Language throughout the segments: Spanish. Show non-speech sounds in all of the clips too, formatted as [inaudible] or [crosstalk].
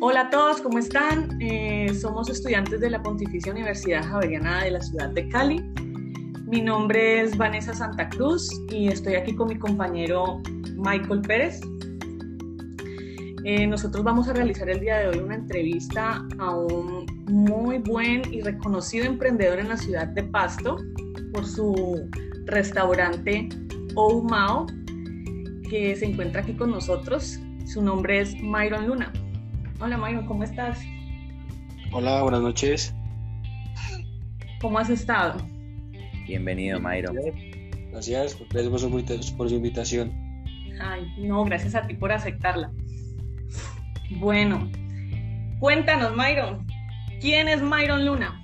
Hola a todos, ¿cómo están? Eh, somos estudiantes de la Pontificia Universidad Javeriana de la ciudad de Cali. Mi nombre es Vanessa Santa Cruz y estoy aquí con mi compañero Michael Pérez. Eh, nosotros vamos a realizar el día de hoy una entrevista a un muy buen y reconocido emprendedor en la ciudad de Pasto por su restaurante Oumao, que se encuentra aquí con nosotros. Su nombre es Myron Luna. Hola Myron, ¿cómo estás? Hola, buenas noches. ¿Cómo has estado? Bienvenido, Myron. Gracias, gracias por su invitación. Ay, no, gracias a ti por aceptarla. Bueno, cuéntanos, Myron. ¿Quién es Myron Luna?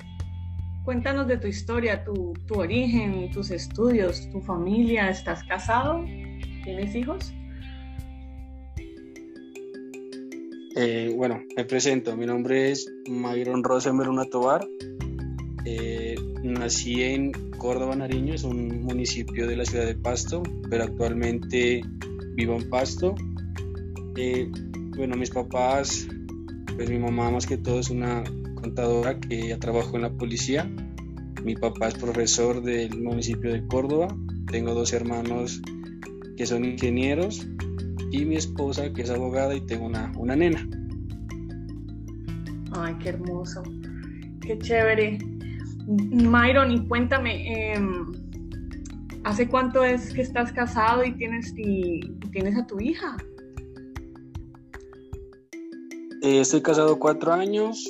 Cuéntanos de tu historia, tu, tu origen, tus estudios, tu familia. ¿Estás casado? ¿Tienes hijos? Eh, bueno, me presento. Mi nombre es Myron Rosenberg Tobar. Eh, nací en Córdoba, Nariño, es un municipio de la ciudad de Pasto, pero actualmente vivo en Pasto. Eh, bueno, mis papás, pues mi mamá más que todo es una contadora que ya trabajó en la policía. Mi papá es profesor del municipio de Córdoba. Tengo dos hermanos que son ingenieros y mi esposa que es abogada y tengo una, una nena. Ay, qué hermoso, qué chévere. Myron, y cuéntame, em, ¿hace cuánto es que estás casado y tienes, y, tienes a tu hija? Eh, estoy casado cuatro años.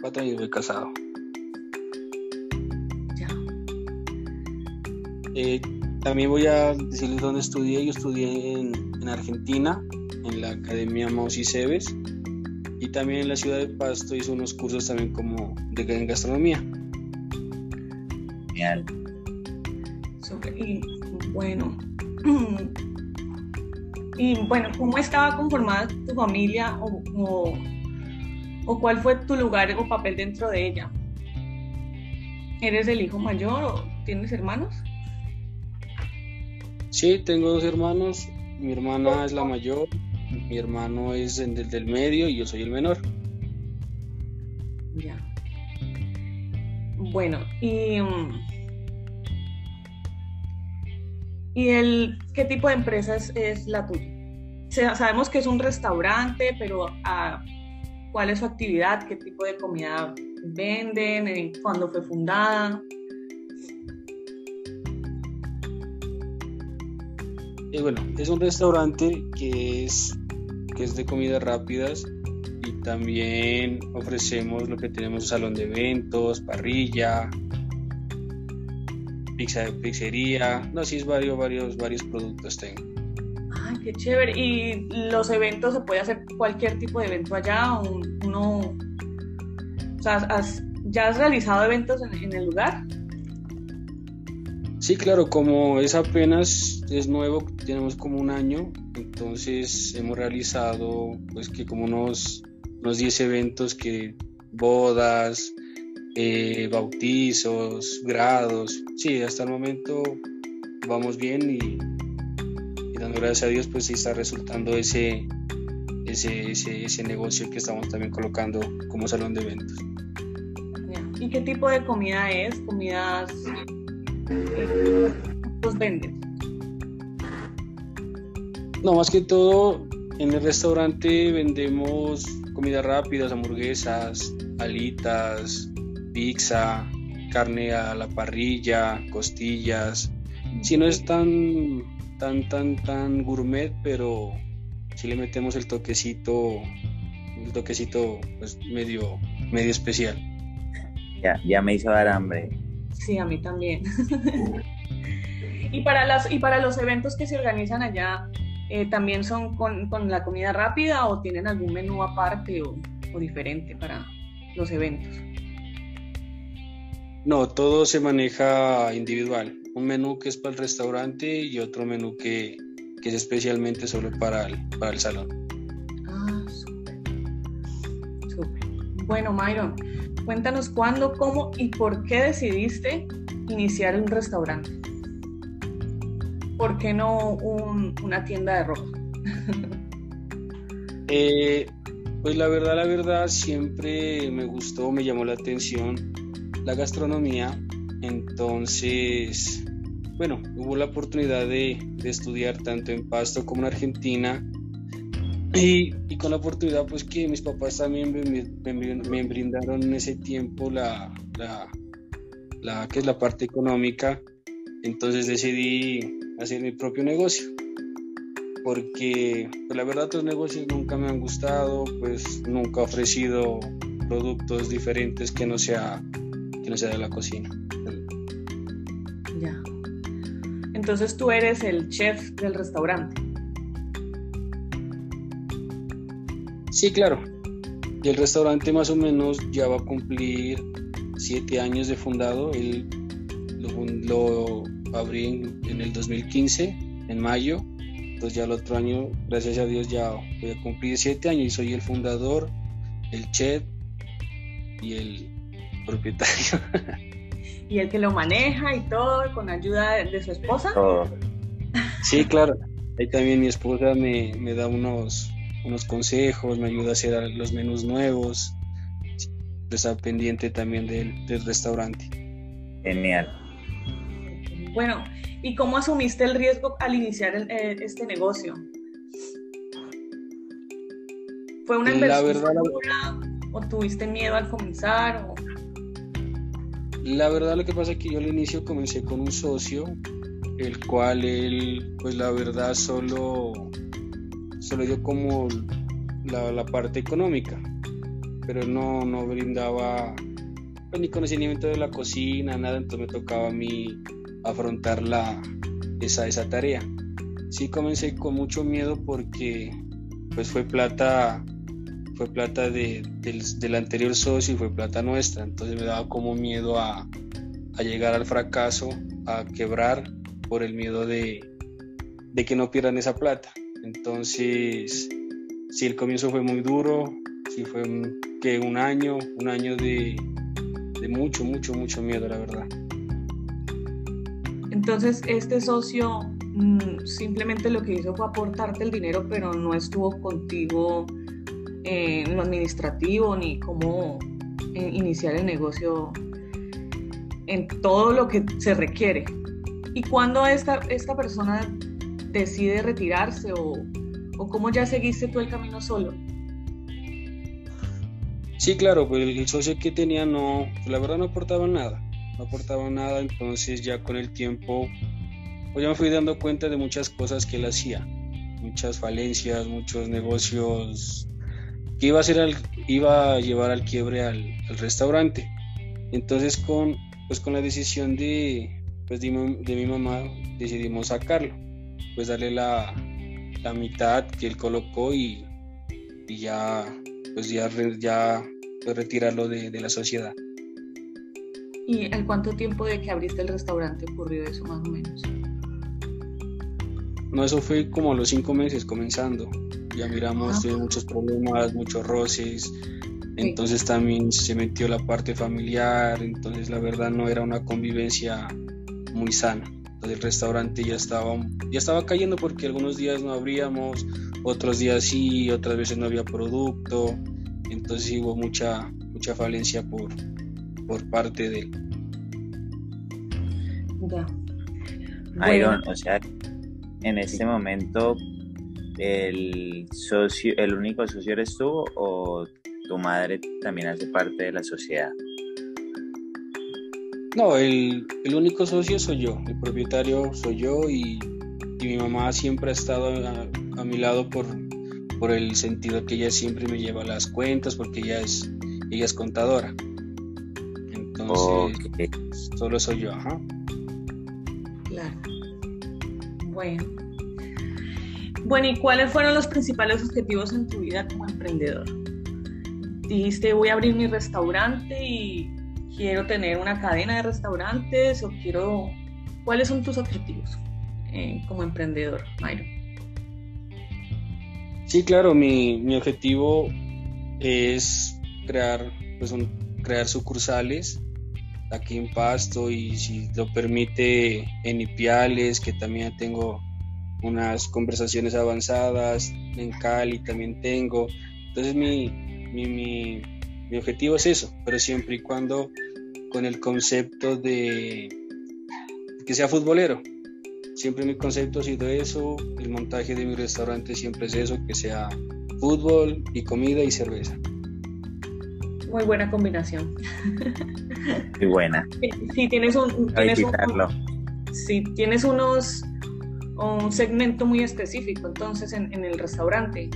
Cuatro años de casado. Ya. Eh, también voy a decirles dónde estudié. Yo estudié en, Argentina, en la Academia Mausi Cebes. Y también en la ciudad de Pasto hice unos cursos también como de en gastronomía. Genial. Y bueno. [clears throat] Y bueno, ¿cómo estaba conformada tu familia o, o cuál fue tu lugar o papel dentro de ella? ¿Eres el hijo mayor o tienes hermanos? Sí, tengo dos hermanos. Mi hermana es la mayor, mi hermano es el del medio y yo soy el menor. Ya. Bueno, y. Mm, ¿Y el, qué tipo de empresa es, la tuya? sabemos que es un restaurante, pero ah, ¿cuál es su actividad? ¿Qué tipo de comida venden? ¿Cuándo fue fundada? Y bueno, es un restaurante que es, que es de comidas rápidas y también ofrecemos lo que tenemos salón de eventos, parrilla, pizza, pizzería, no, sí es varios, varios, varios productos tengo. Ay, qué chévere. ¿Y los eventos se puede hacer cualquier tipo de evento allá? ¿O uno, o sea, ¿ya has realizado eventos en el lugar? Sí, claro, como es apenas, es nuevo, tenemos como un año, entonces hemos realizado pues que como unos, unos 10 eventos que bodas, eh, bautizos, grados, sí, hasta el momento vamos bien y, dando gracias a Dios pues sí está resultando ese, ese, ese, negocio que estamos también colocando como salón de eventos. ¿Y qué tipo de comida es? ¿Comidas los venden? No, más que todo, en el restaurante vendemos comidas rápidas, hamburguesas, alitas, pizza, carne a la parrilla, costillas. Si no es tan, tan, tan, tan gourmet, pero si le metemos el toquecito, el toquecito pues medio, medio especial. Ya, ya me hizo dar hambre. Sí, a mí también. [laughs] y, para las, y para los eventos que se organizan allá, eh, ¿también son con, la comida rápida o tienen algún menú aparte o, diferente para los eventos? No, todo se maneja individual. Un menú que es para el restaurante y otro menú que, es especialmente solo para el, para el salón. Ah, súper. Súper. Bueno, Myron, Cuéntanos cuándo, cómo y por qué decidiste iniciar un restaurante. ¿Por qué no una tienda de ropa? [laughs] Eh, Pues la verdad, la verdad, siempre me gustó, me llamó la atención la gastronomía. Entonces, bueno, hubo la oportunidad de, estudiar tanto en Pasto como en Argentina. Y, con la oportunidad, pues que mis papás también me, brindaron en ese tiempo la, la, que es la parte económica. Entonces decidí hacer mi propio negocio porque pues, la verdad los negocios nunca me han gustado, pues nunca he ofrecido productos diferentes que no sea, que no sea de la cocina. Ya. Entonces tú eres el chef del restaurante. Sí, claro. Y el restaurante más o menos ya va a cumplir siete años de fundado. Él lo, lo abrí en, en el 2015, en mayo entonces ya el otro año, gracias a Dios, ya voy a cumplir siete años y soy el fundador, el chef y el propietario. [laughs] y el que lo maneja y todo, con ayuda de, su esposa. Sí, claro. Ahí también mi esposa me, da unos, unos consejos, me ayuda a hacer los menús nuevos. Está pendiente también del, del restaurante. Genial. Bueno, ¿Y cómo asumiste el riesgo al iniciar eh, este negocio? ¿Fue una inversión o tuviste miedo al comenzar? La verdad lo que pasa es que yo al inicio comencé con un socio, el cual él, pues la verdad solo, solo dio como la, parte económica, pero no, no brindaba pues, ni conocimiento de la cocina, nada, entonces me tocaba a mí afrontar la, esa, esa tarea. Sí comencé con mucho miedo porque pues fue plata fue plata de, del, anterior socio y fue plata nuestra, entonces me daba como miedo a, a llegar al fracaso, a quebrar por el miedo de, de que no pierdan esa plata. Entonces, sí, el comienzo fue muy duro, sí fue que un año, un año de, de mucho, mucho, mucho miedo, la verdad. Entonces, este socio mm, simplemente lo que hizo fue aportarte el dinero, pero no estuvo contigo en lo administrativo ni cómo eh, iniciar el negocio en todo lo que se requiere. ¿Y cuándo esta, esta persona decide retirarse o, o cómo ya seguiste tú el camino solo? Sí, claro, pues el socio que tenía no, la verdad no aportaba nada no aportaba nada, entonces ya con el tiempo pues ya me fui dando cuenta de muchas cosas que él hacía, muchas falencias, muchos negocios que iba a, hacer al, iba a llevar al quiebre al, restaurante. Entonces con, pues con la decisión de, pues de, mi, mamá decidimos sacarlo, pues darle la, la mitad que él colocó y, y ya, pues ya, ya pues retirarlo de, de la sociedad. ¿Y en cuánto tiempo de que abriste el restaurante ocurrió eso más o menos? No, eso fue como a los cinco meses comenzando. Ya miramos, ah. muchos problemas, muchos roces. Entonces también se metió la parte familiar. Entonces la verdad no era una convivencia muy sana. El restaurante ya estaba, ya estaba cayendo porque algunos días no abríamos, otros días sí, otras veces no había producto. Entonces hubo mucha, mucha falencia por, por parte de él. Ya. o sea, en este momento el socio, el único socio eres tú o tu madre también hace parte de la sociedad. No, el, único socio soy yo, el propietario soy yo y, mi mamá siempre ha estado a, mi lado por, por el sentido que ella siempre me lleva las cuentas porque ella es, ella es contadora. Solo soy yo, ajá. Claro. Bueno. Bueno, ¿y cuáles fueron los principales objetivos en tu vida como emprendedor? Dijiste, voy a abrir mi restaurante y quiero tener una cadena de restaurantes o quiero... ¿Cuáles son tus objetivos eh, como emprendedor, Mayro? Sí, claro, mi, mi objetivo es crear, pues, crear sucursales aquí en Pasto y si lo permite en Ipiales, que también tengo unas conversaciones avanzadas, en Cali también tengo, Entonces mi, mi, mi objetivo es eso, pero siempre y cuando con el concepto de que sea futbolero. Siempre mi concepto ha sido eso, el montaje de mi restaurante siempre es eso, que sea fútbol y comida y cerveza. Muy buena combinación. Muy buena. Si tienes un, tienes si tienes unos un segmento muy específico entonces en, en el restaurante.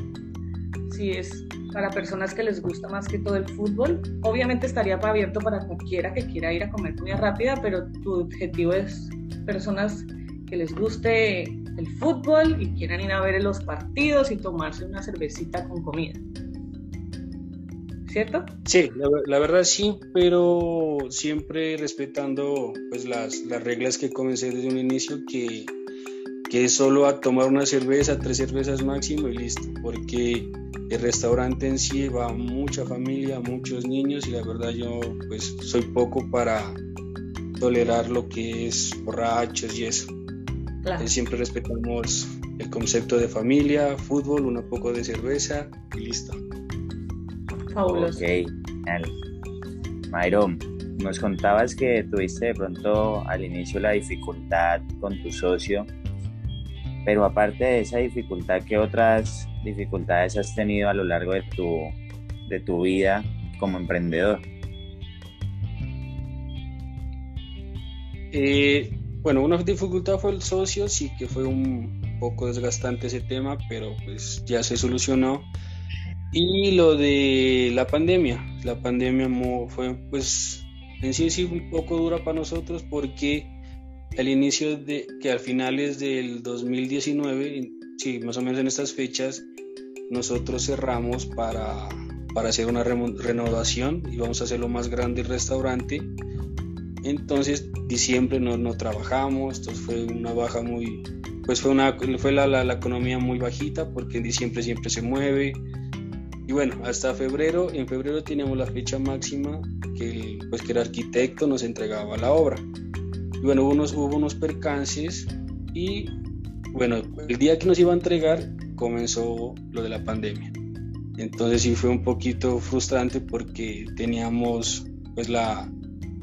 Si es para personas que les gusta más que todo el fútbol. Obviamente estaría abierto para cualquiera que quiera ir a comer comida rápida, pero tu objetivo es personas que les guste el fútbol y quieran ir a ver los partidos y tomarse una cervecita con comida. ¿Cierto? Sí, la, verdad sí, pero siempre respetando pues las, las reglas que comencé desde un inicio que, que es solo a tomar una cerveza, tres cervezas máximo y listo, porque el restaurante en sí va mucha familia, muchos niños y la verdad yo pues soy poco para tolerar lo que es borrachos y eso. siempre respetamos el concepto de familia, fútbol, un poco de cerveza y listo. Fabuloso. Ok, Mayron, nos contabas que tuviste de pronto al inicio la dificultad con tu socio, pero aparte de esa dificultad, ¿qué otras dificultades has tenido a lo largo de tu, de tu vida como emprendedor? Eh, bueno, una dificultad fue el socio, sí que fue un poco desgastante ese tema, pero pues ya se solucionó. Y lo de la pandemia, la pandemia fue pues en sí sí un poco dura para nosotros porque al inicio de que al finales del 2019, sí, más o menos en estas fechas, nosotros cerramos para, para hacer una renovación y vamos a hacerlo más grande el restaurante. Entonces, diciembre no, no trabajamos, entonces fue una baja muy, pues fue, una, fue la, la, economía muy bajita porque en diciembre siempre se mueve. Y bueno, hasta febrero, en febrero teníamos la fecha máxima que, pues, que el arquitecto nos entregaba la obra. Bueno, hubo unos, hubo unos percances y bueno, el día que nos iba a entregar comenzó lo de la pandemia. Entonces sí fue un poquito frustrante porque teníamos pues la,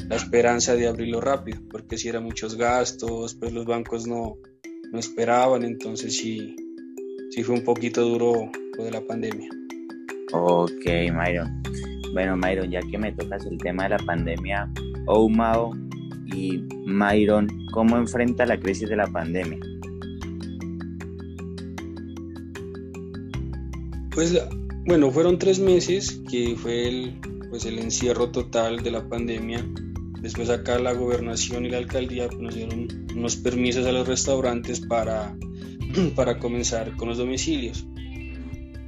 la esperanza de abrirlo rápido, porque si eran muchos gastos, pues los bancos no, no esperaban, entonces sí, sí fue un poquito duro lo de la pandemia. Ok, Myron. Bueno, Myron, ya que me tocas el tema de la pandemia, Oumao y Myron, ¿cómo enfrenta la crisis de la pandemia? Pues bueno, fueron tres meses que fue el, pues, el encierro total de la pandemia. Después acá la gobernación y la alcaldía nos dieron unos permisos a los restaurantes para, [clears throat] para comenzar con los domicilios.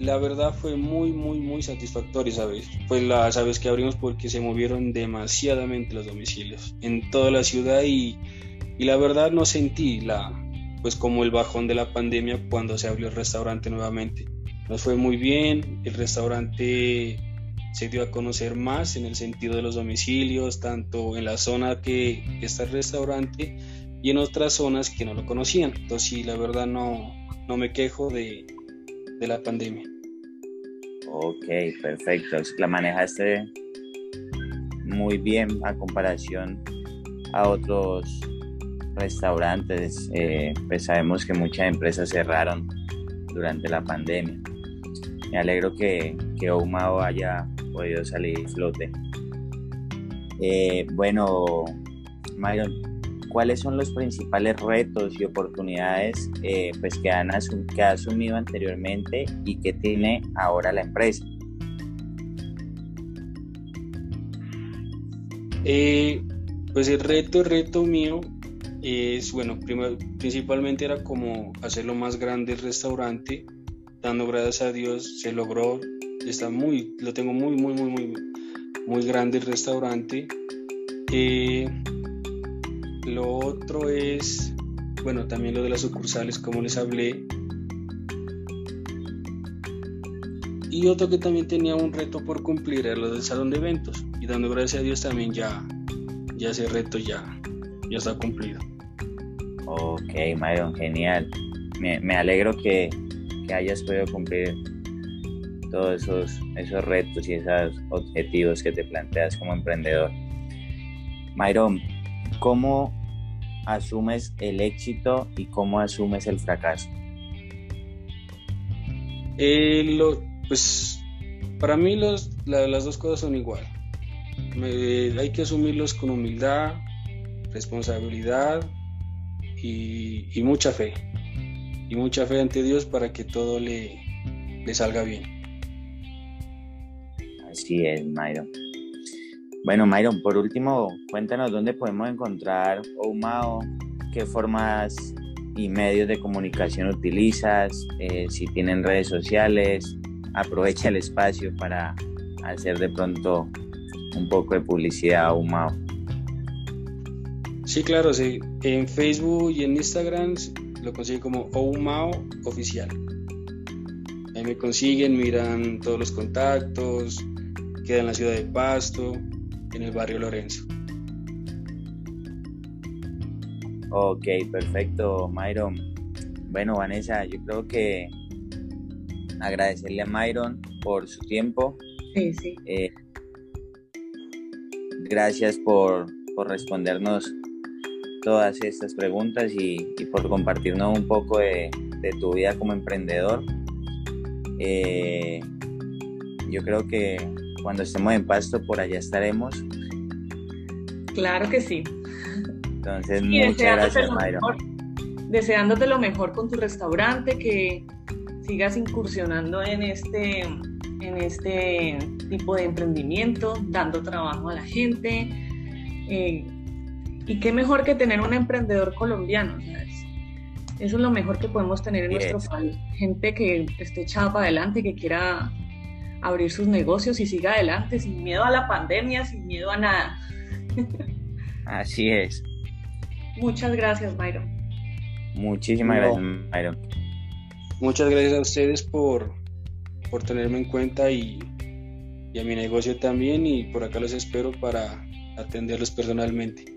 La verdad fue muy, muy, muy satisfactorio, ¿sabes? Fue la sabes que abrimos porque se movieron demasiadamente los domicilios en toda la ciudad y, y la verdad no sentí la, pues como el bajón de la pandemia cuando se abrió el restaurante nuevamente nos fue muy bien, el restaurante se dio a conocer más en el sentido de los domicilios, tanto en la zona que, está el restaurante y en otras zonas que no lo conocían. Entonces sí, la verdad no, no me quejo de, de la pandemia. Ok, perfecto. La manejaste muy bien a comparación a otros restaurantes. Eh, pues sabemos que muchas empresas cerraron durante la pandemia me alegro que, que Oumao haya podido salir flote. Eh, bueno, Myron, ¿cuáles son los principales retos y oportunidades eh, pues que, ha asumido anteriormente y que tiene ahora la empresa? Eh, pues el reto, el reto mío es, bueno, principalmente era como hacerlo más grande el restaurante, dando gracias a Dios, se logró. Está muy, lo tengo muy, muy, muy, muy, muy grande el restaurante. Eh, lo otro es, bueno, también lo de las sucursales, como les hablé. Y otro que también tenía un reto por cumplir era lo del salón de eventos. Y dando gracias a Dios también ya, ya ese reto ya, ya está cumplido. Ok, Myron, genial. Me, me alegro que, que hayas podido cumplir todos esos, esos retos y esos objetivos que te planteas como emprendedor. Mayron, ¿cómo asumes el éxito y cómo asumes el fracaso? Eh, pues para mí los, las dos cosas son igual. hay que asumirlos con humildad, responsabilidad y, mucha fe. Y mucha fe ante Dios para que todo le, le salga bien. Así es, Myron. Bueno, Myron, por último, cuéntanos dónde podemos encontrar OUMAO, qué formas y medios de comunicación utilizas, eh, si tienen redes sociales, aprovecha el espacio para hacer de pronto un poco de publicidad a OUMAO. Sí, claro, sí. En Facebook y en Instagram lo consiguen como OUMAO Oficial. Ahí me consiguen, miran todos los contactos, queda en la ciudad de Pasto, en el barrio Lorenzo. Ok, perfecto, Myron. Bueno, Vanessa, yo creo que agradecerle a Myron por su tiempo. Sí, sí. Eh, gracias por, respondernos todas estas preguntas y, por compartirnos un poco de, tu vida como emprendedor. Eh, yo creo que cuando estemos en Pasto, por allá estaremos. Claro que sí. Entonces, muchas gracias, Mayra. deseándote lo mejor con tu restaurante, que sigas incursionando en este, en este tipo de emprendimiento, dando trabajo a la gente. Eh, y qué mejor que tener un emprendedor colombiano, Eso es lo mejor que podemos tener en nuestro país. Gente que esté echada para adelante, que quiera abrir sus negocios y siga adelante sin miedo a la pandemia, sin miedo a nada. Así es. Muchas gracias, Byron. Muchísimas gracias, Byron. Muchas gracias a ustedes por, por tenerme en cuenta y, y a mi negocio también y por acá los espero para atenderlos personalmente.